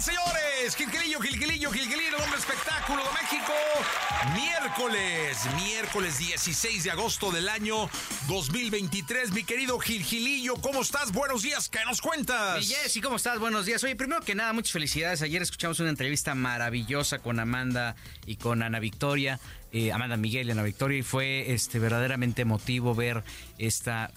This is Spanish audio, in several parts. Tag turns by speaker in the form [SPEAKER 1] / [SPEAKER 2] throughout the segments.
[SPEAKER 1] Señores, Gilquilillo, Gilquilillo, Gilquilillo, el hombre espectáculo de México. Miércoles, miércoles 16 de agosto del año 2023. Mi querido Gilgilillo, ¿cómo estás? Buenos días, ¿qué nos cuentas?
[SPEAKER 2] Y Jessy, ¿cómo estás? Buenos días. Oye, primero que nada, muchas felicidades. Ayer escuchamos una entrevista maravillosa con Amanda y con Ana Victoria. Eh, Amanda Miguel y Ana Victoria y fue este verdaderamente emotivo ver esta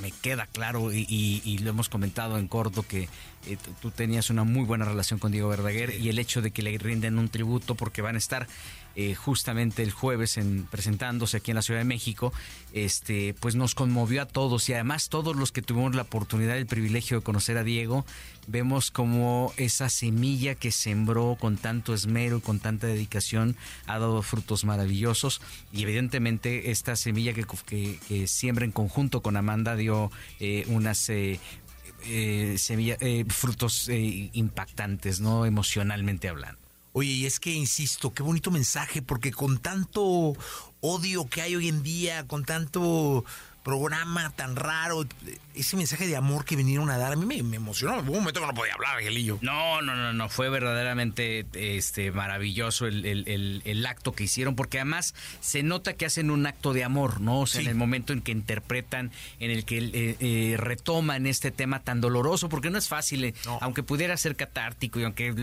[SPEAKER 2] me queda claro y, lo hemos comentado en corto que eh, tú tenías una muy buena relación con Diego Verdaguer y el hecho de que le rinden un tributo porque van a estar eh, justamente el jueves en, presentándose aquí en la Ciudad de México, este, pues nos conmovió a todos y además todos los que tuvimos la oportunidad, el privilegio de conocer a Diego, vemos como esa semilla que sembró con tanto esmero, con tanta dedicación, ha dado frutos maravillosos y evidentemente esta semilla que, que, siembra en conjunto con Amanda dio eh, unas... Eh, eh, frutos impactantes, ¿no? Emocionalmente hablando.
[SPEAKER 1] Oye, y es que, insisto, qué bonito mensaje, porque con tanto odio que hay hoy en día, con tanto programa tan raro, ese mensaje de amor que vinieron a dar, a mí me, emocionó. En un momento que no podía hablar, Angelillo.
[SPEAKER 2] No, no, no, no, fue verdaderamente este, maravilloso el, acto que hicieron, porque además se nota que hacen un acto de amor, ¿no? O sea, en el momento en que interpretan, en el que eh, eh, retoman este tema tan doloroso, porque no es fácil, eh, aunque pudiera ser catártico y aunque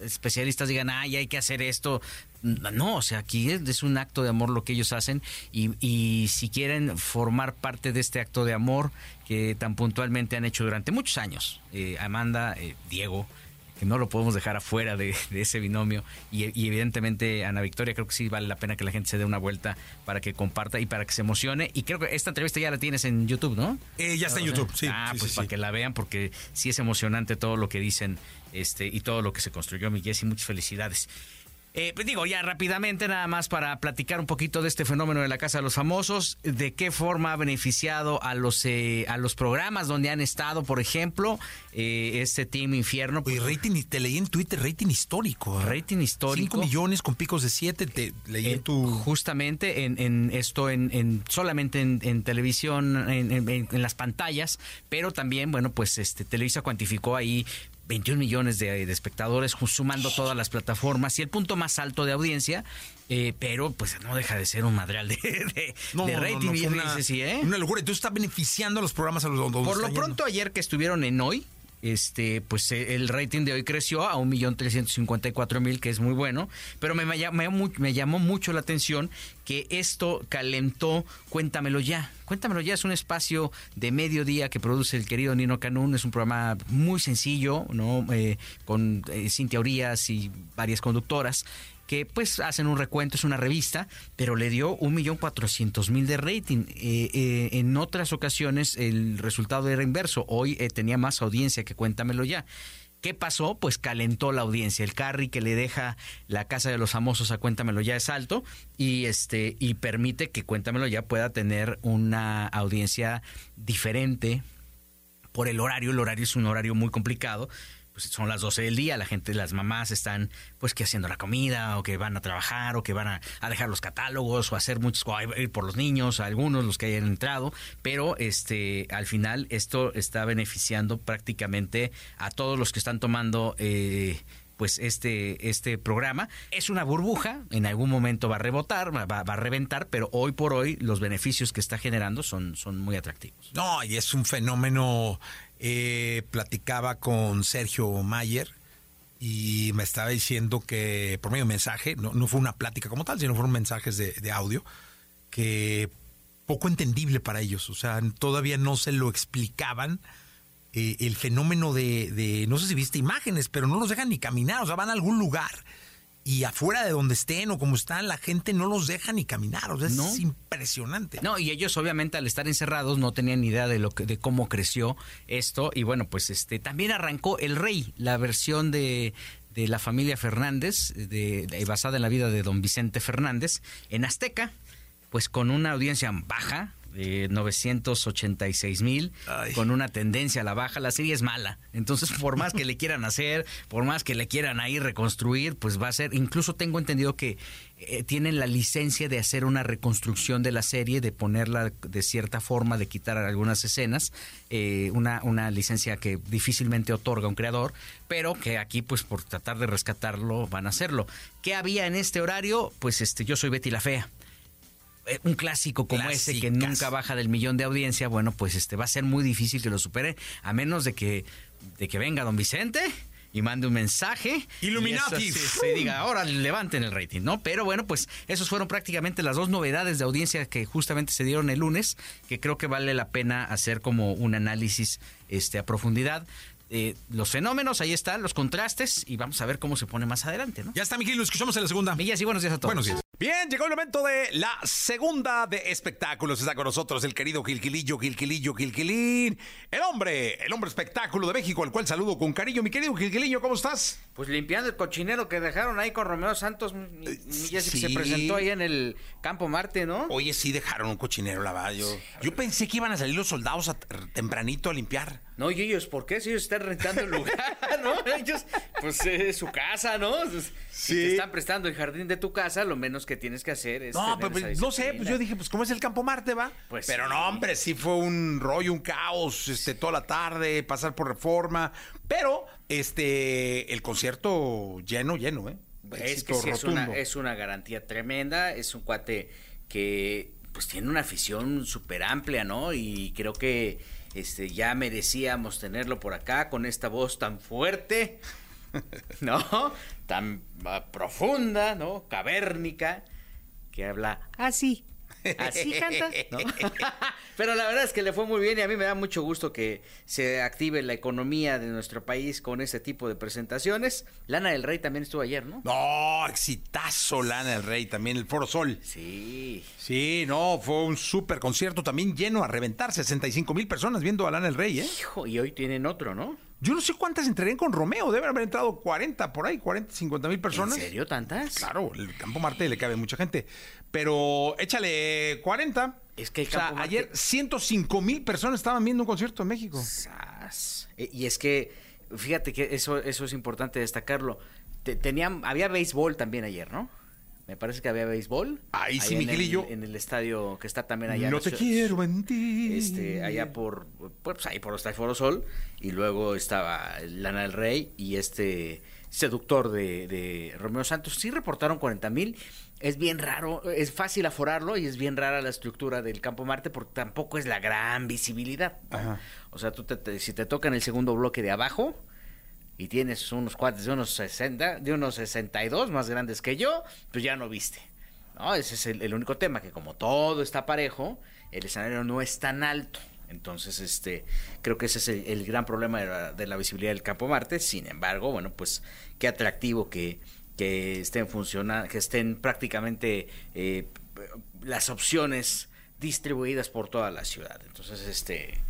[SPEAKER 2] especialistas digan, ay, hay que hacer esto, no, o sea, aquí es, un acto de amor lo que ellos hacen y, y, si quieren formar parte de este acto de amor que tan puntualmente han hecho durante muchos años, eh, Amanda, eh, Diego, que no lo podemos dejar afuera de, ese binomio y, evidentemente Ana Victoria creo que sí vale la pena que la gente se dé una vuelta para que comparta y para que se emocione y creo que esta entrevista ya la tienes en YouTube, ¿no?
[SPEAKER 1] Eh, ya está en YouTube, sí.
[SPEAKER 2] Ah, pues para que la vean porque sí es emocionante todo lo que dicen este y todo lo que se construyó, mi Jessy, muchas felicidades. Eh, pues digo, ya rápidamente, nada más para platicar un poquito de este fenómeno de la Casa de los Famosos, de qué forma ha beneficiado a los, eh, a los programas donde han estado, por ejemplo, eh, este Team Infierno.
[SPEAKER 1] Pues, rating, te leí en Twitter, rating histórico.
[SPEAKER 2] Rating histórico.
[SPEAKER 1] 5 millones con picos de 7, te leí en tu...
[SPEAKER 2] Justamente en, en esto, en, en solamente en, televisión, en, las pantallas, pero también, bueno, pues este Televisa cuantificó ahí 21 millones de, espectadores, sumando todas las plataformas y el punto más alto de audiencia, eh, pero pues no deja de ser un madreal de, rating.
[SPEAKER 1] ¿eh? una, locura. Entonces está beneficiando a los programas a los
[SPEAKER 2] Por lo pronto, ayer que estuvieron en hoy, este, pues eh, el rating de hoy creció a 1.354.000, que es muy bueno, pero me, me, me, llamó mucho la atención que esto calentó Cuéntamelo Ya. Cuéntamelo Ya es un espacio de mediodía que produce el querido Nino Canún, es un programa muy sencillo, ¿no? Eh, con eh, sin teorías y varias conductoras que pues hacen un recuento, es una revista, pero le dio un millón cuatrocientos mil de rating. Eh, eh, en otras ocasiones el resultado era inverso, hoy eh, tenía más audiencia que cuéntamelo ya. ¿Qué pasó? Pues calentó la audiencia. El carry que le deja la casa de los famosos a Cuéntamelo ya es alto y este y permite que Cuéntamelo ya pueda tener una audiencia diferente por el horario. El horario es un horario muy complicado pues son las 12 del día, la gente, las mamás están pues que haciendo la comida o que van a trabajar o que van a, dejar los catálogos o hacer muchos, o ir por los niños, algunos los que hayan entrado, pero este al final esto está beneficiando prácticamente a todos los que están tomando eh, pues este, este programa. Es una burbuja, en algún momento va a rebotar, va, va, a reventar, pero hoy por hoy los beneficios que está generando son, son muy atractivos.
[SPEAKER 1] No, y es un fenómeno eh, platicaba con Sergio Mayer y me estaba diciendo que por medio de mensaje, no, no fue una plática como tal, sino fueron mensajes de, audio, que poco entendible para ellos, o sea, todavía no se lo explicaban. Eh, el fenómeno de, de, no sé si viste imágenes, pero no los dejan ni caminar, o sea, van a algún lugar y afuera de donde estén o como están, la gente no los deja ni caminar. O sea, es impresionante.
[SPEAKER 2] No, y ellos obviamente al estar encerrados no tenían idea de lo que, de cómo creció esto. Y bueno, pues este también arrancó El Rey, la versión de, de la familia Fernández, de, basada en la vida de don Vicente Fernández, en Azteca pues con una audiencia baja, eh, 986 mil, con una tendencia a la baja. La serie es mala. Entonces, por más que le quieran hacer, por más que le quieran ahí reconstruir, pues va a ser. Incluso tengo entendido que eh, tienen la licencia de hacer una reconstrucción de la serie, de ponerla de cierta forma, de quitar algunas escenas. eh, una, una licencia que difícilmente otorga un creador, pero que aquí, pues por tratar de rescatarlo, van a hacerlo. ¿Qué había en este horario? Pues este, yo soy Betty la Fea un clásico como ese que nunca baja del millón de audiencia, bueno, pues este va a ser muy difícil que lo supere, a menos de que, de que venga don Vicente y mande un mensaje.
[SPEAKER 1] Illuminati.
[SPEAKER 2] y eso se, se diga, ahora levanten el rating, ¿no? Pero bueno, pues esos fueron prácticamente las dos novedades de audiencia que justamente se dieron el lunes, que creo que vale la pena hacer como un análisis este, a profundidad. Eh, los fenómenos, ahí están, los contrastes, y vamos a ver cómo se pone más adelante, ¿no?
[SPEAKER 1] Ya está, Miguel, lo escuchamos en la segunda.
[SPEAKER 2] Millas y buenos días a todos.
[SPEAKER 1] Buenos días. Bien, llegó el momento de la segunda de espectáculos. Está con nosotros el querido Gilquilillo, Gilquilillo, Gilquilín. El hombre, el hombre espectáculo de México, al cual saludo con cariño. Mi querido Gilquilillo, ¿cómo estás?
[SPEAKER 2] Pues limpiando el cochinero que dejaron ahí con Romeo Santos, mi, mi Jessy, que
[SPEAKER 1] sí.
[SPEAKER 2] se presentó ahí en el Campo Marte, ¿no?
[SPEAKER 1] Oye, sí dejaron un cochinero lavado. Yo, yo pensé que iban a salir los soldados a- tempranito a limpiar.
[SPEAKER 2] No, y ellos, ¿por qué? Si ellos están rentando el lugar, ¿no? Ellos, pues es su casa, ¿no? Pues, Si te están prestando el jardín de tu casa, lo menos que tienes que hacer es.
[SPEAKER 1] No, pero,
[SPEAKER 2] esa
[SPEAKER 1] no sé, pues yo dije, pues ¿cómo es el Campo Marte, va?
[SPEAKER 2] Pues
[SPEAKER 1] pero
[SPEAKER 2] sí.
[SPEAKER 1] no, hombre, sí fue un rollo, un caos, este, toda la tarde, pasar por reforma. Pero, este, el concierto lleno, lleno, ¿eh?
[SPEAKER 2] Es que sí, es una, es una garantía tremenda. Es un cuate que pues tiene una afición súper amplia, ¿no? Y creo que este ya merecíamos tenerlo por acá con esta voz tan fuerte, ¿no? Tan ah, profunda, ¿no? Cavérnica, que habla así. Así canta, ¿no? Pero la verdad es que le fue muy bien y a mí me da mucho gusto que se active la economía de nuestro país con este tipo de presentaciones. Lana del Rey también estuvo ayer, ¿no?
[SPEAKER 1] No, exitazo Lana del Rey, también el Foro Sol.
[SPEAKER 2] Sí.
[SPEAKER 1] Sí, no, fue un súper concierto también lleno a reventar, 65 mil personas viendo a Lana del Rey, ¿eh?
[SPEAKER 2] Hijo, y hoy tienen otro, ¿no?
[SPEAKER 1] Yo no sé cuántas entrarían con Romeo, deben haber entrado 40 por ahí, 40, 50 mil personas.
[SPEAKER 2] ¿En serio tantas?
[SPEAKER 1] Claro, el Campo Marte le cabe mucha gente. Pero échale 40.
[SPEAKER 2] Es que el
[SPEAKER 1] O sea,
[SPEAKER 2] Campo Marte-
[SPEAKER 1] ayer 105 mil personas estaban viendo un concierto en México.
[SPEAKER 2] Sas. E- Y es que, fíjate que eso, eso es importante destacarlo. Te- tenían, había béisbol también ayer, ¿no? Me parece que había béisbol.
[SPEAKER 1] Ahí sí,
[SPEAKER 2] en
[SPEAKER 1] Miguelillo.
[SPEAKER 2] el- En el estadio que está también allá. en
[SPEAKER 1] no te quiero mentir.
[SPEAKER 2] Este, allá por, pues ahí por Foro Sol, y luego estaba Lana del Rey y este seductor de, de Romeo Santos. Sí reportaron 40 mil. Es bien raro, es fácil aforarlo y es bien rara la estructura del Campo Marte porque tampoco es la gran visibilidad.
[SPEAKER 1] Ajá.
[SPEAKER 2] O sea, tú te- te- si te toca en el segundo bloque de abajo y tienes unos cuates de unos 60, de unos 62 más grandes que yo, pues ya no viste. ¿no? Ese es el, único tema, que como todo está parejo, el escenario no es tan alto. Entonces, este, creo que ese es el, gran problema de la, de la visibilidad del Campo Marte. Sin embargo, bueno, pues qué atractivo que, que estén funcionando, que estén prácticamente eh, las opciones distribuidas por toda la ciudad. Entonces, este,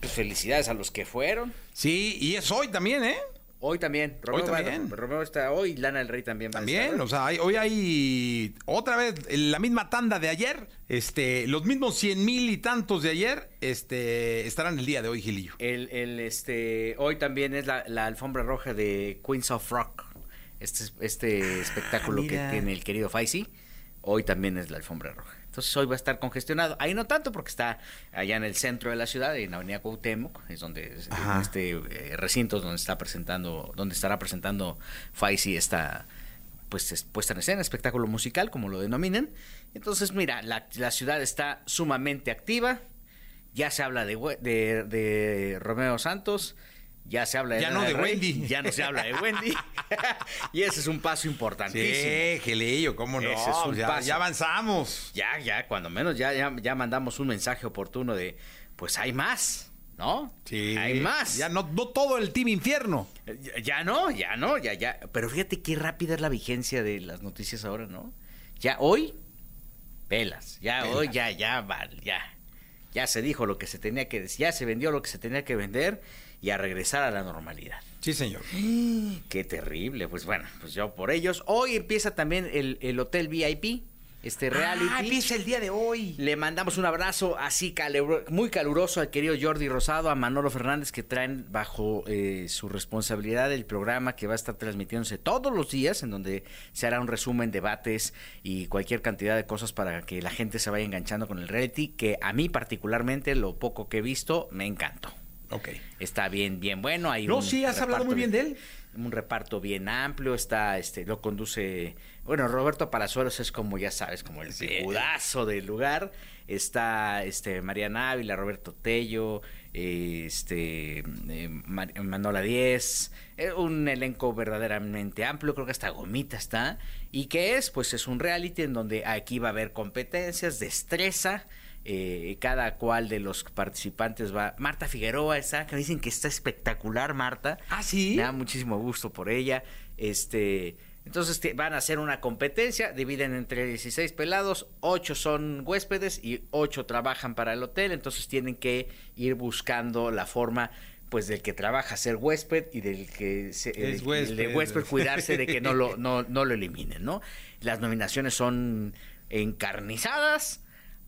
[SPEAKER 2] pues felicidades a los que fueron.
[SPEAKER 1] Sí, y es hoy también, ¿eh?
[SPEAKER 2] Hoy también. Romeo, va-
[SPEAKER 1] también.
[SPEAKER 2] Romeo está hoy, Lana del Rey también va a
[SPEAKER 1] También,
[SPEAKER 2] estar.
[SPEAKER 1] o sea, hay- hoy hay otra vez la misma tanda de ayer, este, los mismos 100 mil y tantos de ayer, este, estarán el día de hoy, Gilillo.
[SPEAKER 2] El, el, este, hoy también es la, la alfombra roja de Queens of Rock. Este, este espectáculo que tiene el querido Faisy. Hoy también es la alfombra roja. Entonces hoy va a estar congestionado. Ahí no tanto porque está allá en el centro de la ciudad, en la avenida Cuauhtémoc, es donde es-
[SPEAKER 1] Ajá.
[SPEAKER 2] en este eh, recinto es donde está presentando, donde estará presentando Faisy esta pues es puesta en escena, espectáculo musical, como lo denominan. Entonces, mira, la, la ciudad está sumamente activa. Ya se habla de, de Romeo Santos, ya se habla de
[SPEAKER 1] Ya no de
[SPEAKER 2] Rey,
[SPEAKER 1] Wendy.
[SPEAKER 2] ya no se habla de Wendy. y ese es un paso importantísimo.
[SPEAKER 1] Sí, Gilillo, cómo no,
[SPEAKER 2] Ese es un
[SPEAKER 1] ya,
[SPEAKER 2] paso.
[SPEAKER 1] ya avanzamos.
[SPEAKER 2] Ya, ya, cuando menos ya, ya, ya mandamos un mensaje oportuno de, pues hay más, ¿no?
[SPEAKER 1] Sí.
[SPEAKER 2] Hay más.
[SPEAKER 1] Ya no, no todo el team infierno.
[SPEAKER 2] Ya, ya no, ya no, ya, ya. Pero fíjate qué rápida es la vigencia de las noticias ahora, ¿no? Ya hoy, velas. Ya
[SPEAKER 1] Velas.
[SPEAKER 2] hoy, ya, ya, ya. Ya se dijo lo que se tenía que decir, ya se vendió lo que se tenía que vender y a regresar a la normalidad.
[SPEAKER 1] Sí, señor.
[SPEAKER 2] Qué terrible, pues bueno, pues yo por ellos. Hoy empieza también el, el hotel VIP. este reality.
[SPEAKER 1] Ah, empieza el día de hoy.
[SPEAKER 2] Le mandamos un abrazo así muy caluroso al querido Jordi Rosado, a Manolo Fernández, que traen bajo eh, su responsabilidad el programa que va a estar transmitiéndose todos los días, en donde se hará un resumen, debates y cualquier cantidad de cosas para que la gente se vaya enganchando con el reality, que a mí particularmente, lo poco que he visto, me encantó.
[SPEAKER 1] Ok.
[SPEAKER 2] Está bien, bien bueno. Hay
[SPEAKER 1] No,
[SPEAKER 2] un
[SPEAKER 1] sí, has hablado muy bien de él.
[SPEAKER 2] Un reparto bien amplio, está, este, lo conduce, bueno, Roberto Palazuelos es como, ya sabes, como el picudazo del lugar. Está, este, Mariana Ávila, Roberto Tello, eh, este, eh, Mar- Manola Díez, eh, un elenco verdaderamente amplio, creo que hasta Gomita está. ¿Y qué es? Pues es un reality en donde aquí va a haber competencias, destreza, eh, cada cual de los participantes va. Marta Figueroa está, que me dicen que está espectacular, Marta.
[SPEAKER 1] Ah, sí.
[SPEAKER 2] Me da muchísimo gusto por ella. Este. Entonces te- van a hacer una competencia, dividen entre 16 pelados, 8 son huéspedes y 8 trabajan para el hotel, entonces tienen que ir buscando la forma pues del que trabaja ser huésped y del que se, el- el
[SPEAKER 1] huésped.
[SPEAKER 2] de huésped cuidarse de que no lo, no, no lo eliminen, ¿no? Las nominaciones son encarnizadas.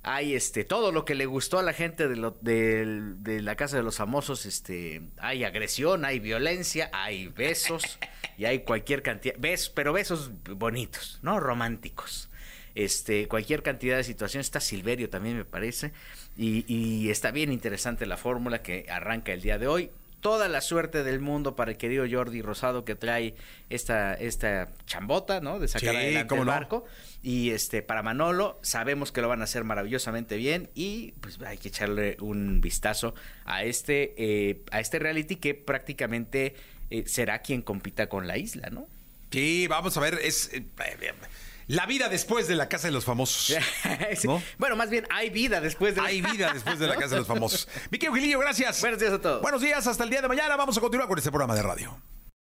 [SPEAKER 2] Hay este todo lo que le gustó a la gente de, lo- de la casa de los famosos, este, hay agresión, hay violencia, hay besos y hay cualquier cantidad, besos, pero besos bonitos, no románticos. Este, cualquier cantidad de situaciones. Está Silverio también me parece. Y, y está bien interesante la fórmula que arranca el día de hoy. Toda la suerte del mundo para el querido Jordi Rosado que trae esta, esta chambota, ¿no? De sacar
[SPEAKER 1] Sí,
[SPEAKER 2] adelante el
[SPEAKER 1] no.
[SPEAKER 2] barco. Y este, para Manolo, sabemos que lo van a hacer maravillosamente bien. Y pues hay que echarle un vistazo a este, eh, a este reality que prácticamente eh, será quien compita con la isla, ¿no?
[SPEAKER 1] Sí, vamos a ver, es eh, la vida después de la casa de los famosos.
[SPEAKER 2] Sí.
[SPEAKER 1] ¿No?
[SPEAKER 2] Bueno, más bien hay vida después de la-
[SPEAKER 1] Hay vida después de la casa de los famosos. Querido Gilillo, gracias.
[SPEAKER 2] Buenos días a todos.
[SPEAKER 1] Buenos días, hasta el día de mañana. Vamos a continuar con este programa de radio.